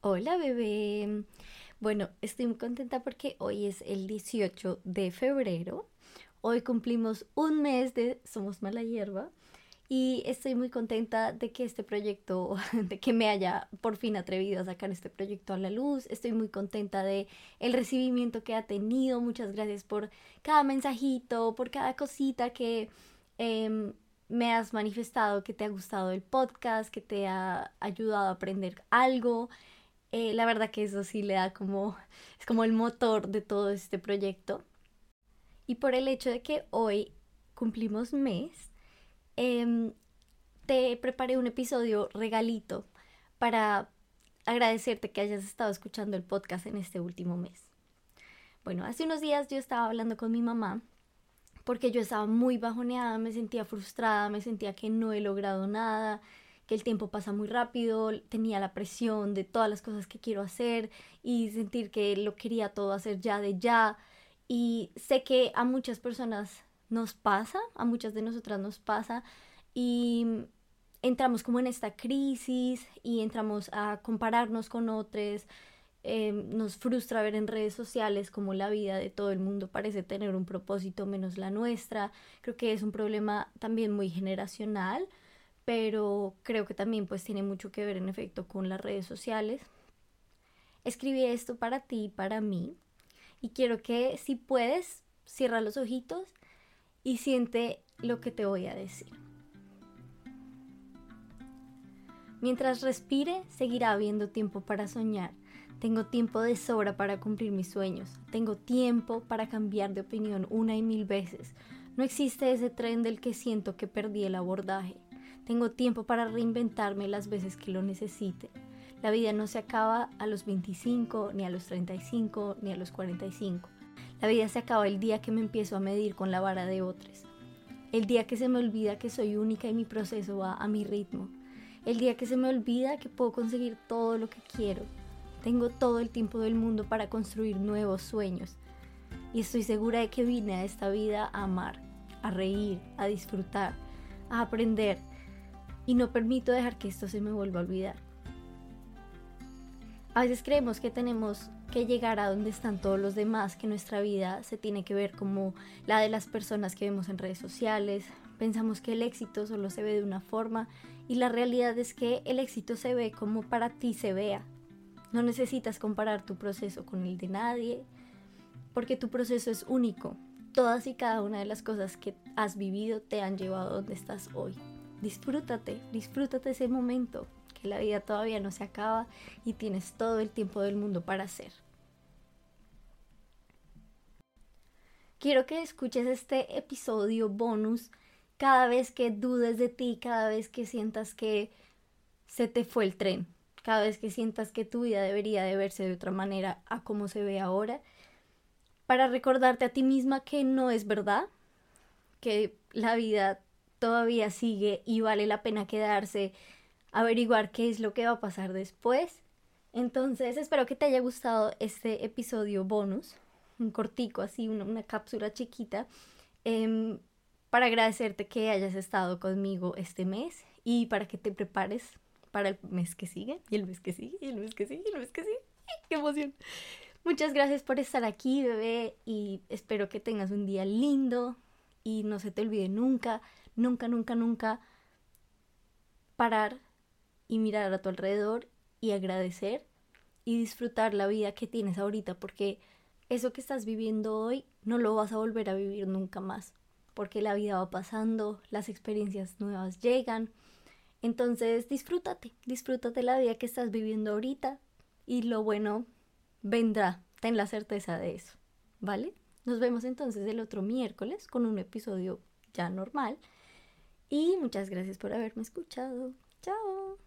Hola bebé. Bueno, estoy muy contenta porque hoy es el 18 de febrero. Hoy cumplimos un mes de Somos Mala Hierba y estoy muy contenta de que este proyecto, de que me haya por fin atrevido a sacar este proyecto a la luz. Estoy muy contenta de el recibimiento que ha tenido. Muchas gracias por cada mensajito, por cada cosita que em, me has manifestado que te ha gustado el podcast, que te ha ayudado a aprender algo. Eh, la verdad que eso sí le da como, es como el motor de todo este proyecto. Y por el hecho de que hoy cumplimos mes, em, te preparé un episodio regalito para agradecerte que hayas estado escuchando el podcast en este último mes. Bueno, hace unos días yo estaba hablando con mi mamá porque yo estaba muy bajoneada, me sentía frustrada, me sentía que no he logrado nada, que el tiempo pasa muy rápido, tenía la presión de todas las cosas que quiero hacer y sentir que lo quería todo hacer ya de ya. Y sé que a muchas personas nos pasa, a muchas de nosotras nos pasa y entramos como en esta crisis y entramos a compararnos con otros. Eh, nos frustra ver en redes sociales como la vida de todo el mundo parece tener un propósito menos la nuestra. Creo que es un problema también muy generacional pero creo que también pues tiene mucho que ver en efecto con las redes sociales. Escribí esto para ti y para mí y quiero que si puedes cierra los ojitos y siente lo que te voy a decir. Mientras respire, seguirá habiendo tiempo para soñar. Tengo tiempo de sobra para cumplir mis sueños. Tengo tiempo para cambiar de opinión una y mil veces. No existe ese tren del que siento que perdí el abordaje. Tengo tiempo para reinventarme las veces que lo necesite. La vida no se acaba a los 25, ni a los 35, ni a los 45. La vida se acaba el día que me empiezo a medir con la vara de otros. El día que se me olvida que soy única y mi proceso va a mi ritmo. El día que se me olvida que puedo conseguir todo lo que quiero. Tengo todo el tiempo del mundo para construir nuevos sueños. Y estoy segura de que vine a esta vida a amar, a reír, a disfrutar, a aprender, y no permito dejar que esto se me vuelva a olvidar. A veces creemos que tenemos que llegar a donde están todos los demás, que nuestra vida se tiene que ver como la de las personas que vemos en redes sociales. Pensamos que el éxito solo se ve de una forma y la realidad es que el éxito se ve como para ti se vea. No necesitas comparar tu proceso con el de nadie, porque tu proceso es único. Todas y cada una de las cosas que has vivido te han llevado a donde estás hoy disfrútate, disfrútate ese momento, que la vida todavía no se acaba y tienes todo el tiempo del mundo para hacer. Quiero que escuches este episodio bonus cada vez que dudes de ti, cada vez que sientas que se te fue el tren, cada vez que sientas que tu vida debería de verse de otra manera a como se ve ahora, para recordarte a ti misma que no es verdad, que la vida todavía sigue y vale la pena quedarse, averiguar qué es lo que va a pasar después. Entonces espero que te haya gustado este episodio bonus, un cortico así, una, cápsula chiquita, em, para agradecerte que hayas estado conmigo este mes y para que te prepares para el mes que sigue, y el mes que sigue, y el mes que sigue, y el mes que sigue. ¡Qué emoción! Muchas gracias por estar aquí, bebé, y espero que tengas un día lindo y no se te olvide nunca nunca, nunca, nunca parar y mirar a tu alrededor y agradecer y disfrutar la vida que tienes ahorita, porque eso que estás viviendo hoy no lo vas a volver a vivir nunca más, porque la vida va pasando, las experiencias nuevas llegan. Entonces disfrútate, disfrútate la vida que estás viviendo ahorita y lo bueno vendrá, ten la certeza de eso, ¿vale? Nos vemos entonces el otro miércoles con un episodio ya normal. Y muchas gracias por haberme escuchado. Chao.